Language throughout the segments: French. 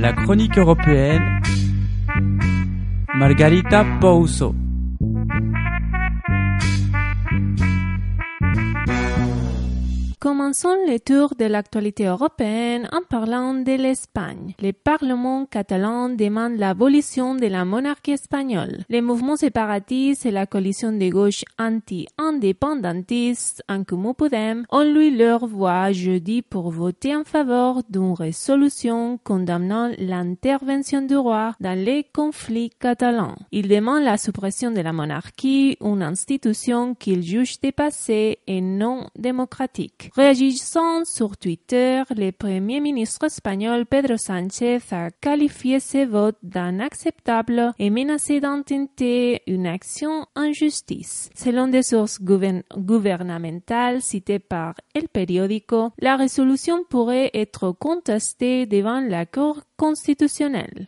La chronique européenne. Margarita Pouso. Commençons le tour de l'actualité européenne en parlant de l'Espagne. Le Parlement catalan demande l'abolition de la monarchie espagnole. Les mouvements séparatistes et la coalition de gauche anti-indépendantistes en Comú Podem ont lu leur voix jeudi pour voter en faveur d'une résolution condamnant l'intervention du roi dans les conflits catalans. Ils demandent la suppression de la monarchie, une institution qu'ils jugent dépassée et non démocratique. Sur Twitter, le Premier ministre espagnol Pedro Sánchez a qualifié ce vote d'inacceptable et menacé d'intenter une action en justice. Selon des sources gouvernementales citées par El Periódico, la résolution pourrait être contestée devant la Cour constitutionnelle.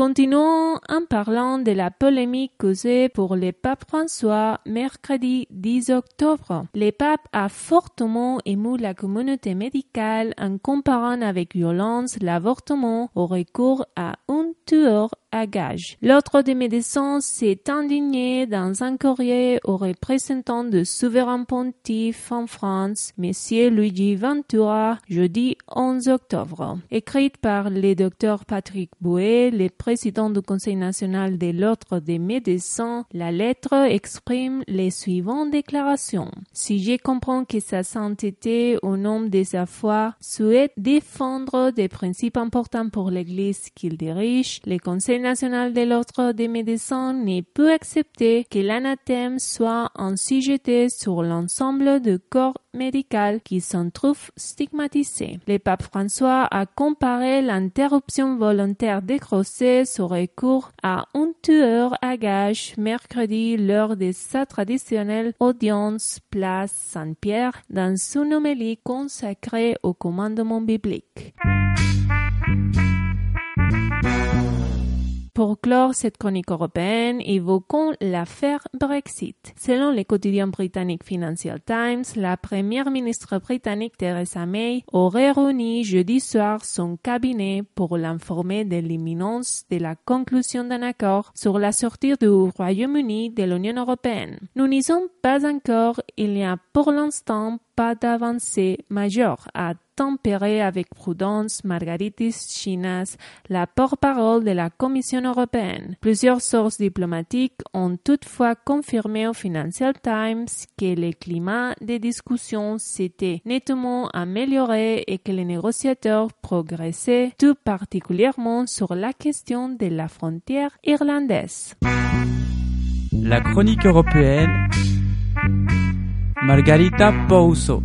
Continuons en parlant de la polémique causée pour le pape François mercredi 10 octobre. Le pape a fortement ému la communauté médicale en comparant avec violence l'avortement au recours à un tueur à gage. L'autre des médecins s'est indigné dans un courrier au représentant de souverain pontife en France, Monsieur Luigi Ventura, jeudi 11 octobre. Écrite par le docteur Patrick Bouet, le président du Conseil national de l'ordre des médecins, la lettre exprime les suivantes déclarations. Si je comprends que sa sainteté au nom de sa foi souhaite défendre des principes importants pour l'Église qu'il dirige, le Conseil national de l'ordre des médecins ne peut accepter que l'anathème soit ainsi jeté sur l'ensemble du corps médical qui s'en trouve stigmatisé. Le pape François a comparé l'interruption volontaire des grossesses au recours à un tueur à gage mercredi lors de sa traditionnelle audience place Saint-Pierre dans une homélie consacrée au commandement biblique. Pour clore cette chronique européenne, évoquons l'affaire Brexit. Selon le quotidien britannique Financial Times, la première ministre britannique Theresa May aurait réuni jeudi soir son cabinet pour l'informer de l'imminence de la conclusion d'un accord sur la sortie du Royaume-Uni de l'Union européenne. Nous n'y sommes pas encore, il n'y a pour l'instant pas d'avancée majeure, tempéré avec prudence Margaritis Chinas, la porte-parole de la Commission européenne. Plusieurs sources diplomatiques ont toutefois confirmé au Financial Times que le climat des discussions s'était nettement amélioré et que les négociateurs progressaient tout particulièrement sur la question de la frontière irlandaise. La chronique européenne Margarita Pouso.